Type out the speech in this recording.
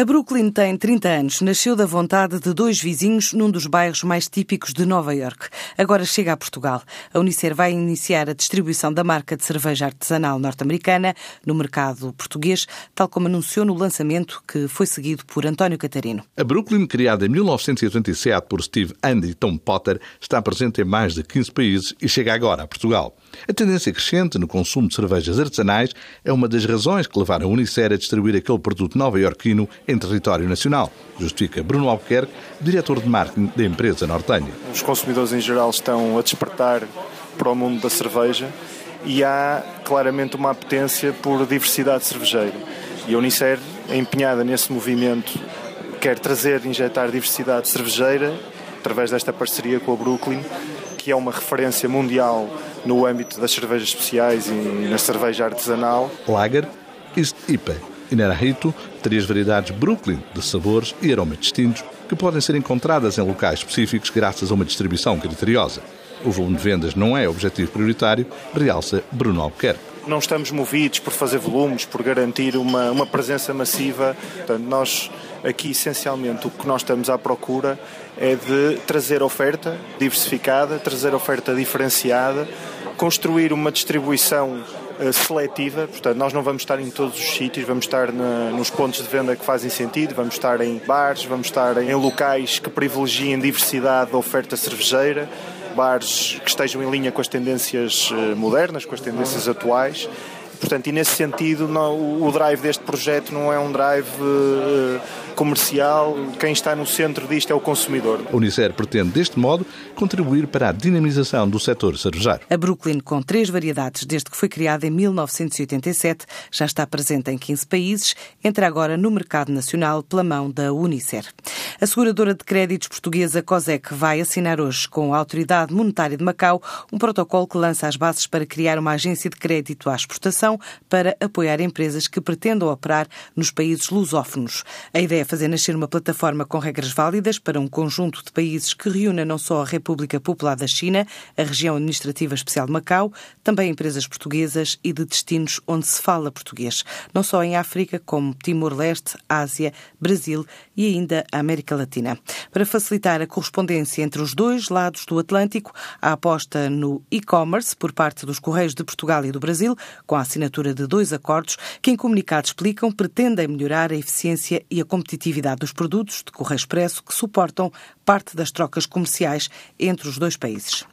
A Brooklyn tem 30 anos. Nasceu da vontade de dois vizinhos num dos bairros mais típicos de Nova York. Agora chega a Portugal. A Unicer vai iniciar a distribuição da marca de cerveja artesanal norte-americana no mercado português, tal como anunciou no lançamento que foi seguido por António Catarino. A Brooklyn, criada em 1987 por Steve Andy e Tom Potter, está presente em mais de 15 países e chega agora a Portugal. A tendência crescente no consumo de cervejas artesanais é uma das razões que levaram a Unicer a distribuir aquele produto nova-iorquino em território nacional, justifica Bruno Albuquerque, diretor de marketing da empresa nortenha. Os consumidores em geral estão a despertar para o mundo da cerveja e há claramente uma apetência por diversidade cervejeira. E a Unicer é empenhada nesse movimento, quer trazer, injetar diversidade cervejeira através desta parceria com a Brooklyn, que é uma referência mundial no âmbito das cervejas especiais e na cerveja artesanal. Lager, East IPA e Nerahito, três variedades Brooklyn de sabores e aromas distintos que podem ser encontradas em locais específicos graças a uma distribuição criteriosa. O volume de vendas não é objetivo prioritário, realça Bruno Albuquerque. Não estamos movidos por fazer volumes, por garantir uma, uma presença massiva. Portanto, nós aqui essencialmente o que nós estamos à procura é de trazer oferta diversificada, trazer oferta diferenciada, construir uma distribuição seletiva, portanto, nós não vamos estar em todos os sítios, vamos estar na, nos pontos de venda que fazem sentido, vamos estar em bares, vamos estar em locais que privilegiem diversidade da oferta cervejeira, bares que estejam em linha com as tendências uh, modernas, com as tendências atuais. Portanto, e nesse sentido, não, o drive deste projeto não é um drive uh, comercial, quem está no centro disto é o consumidor. A Unicer pretende, deste modo, contribuir para a dinamização do setor cervejeiro. A Brooklyn, com três variedades desde que foi criada em 1987, já está presente em 15 países, entra agora no mercado nacional pela mão da Unicer. A seguradora de créditos portuguesa COSEC vai assinar hoje com a Autoridade Monetária de Macau um protocolo que lança as bases para criar uma agência de crédito à exportação para apoiar empresas que pretendam operar nos países lusófonos. A ideia é fazer nascer uma plataforma com regras válidas para um conjunto de países que reúna não só a República Popular da China, a região administrativa especial de Macau, também empresas portuguesas e de destinos onde se fala português, não só em África, como Timor-Leste, Ásia, Brasil e ainda a América Latina. Para facilitar a correspondência entre os dois lados do Atlântico, a aposta no e-commerce por parte dos Correios de Portugal e do Brasil, com a assinatura de dois acordos que, em comunicado explicam, pretendem melhorar a eficiência e a competitividade dos produtos de Correio Expresso que suportam parte das trocas comerciais entre os dois países.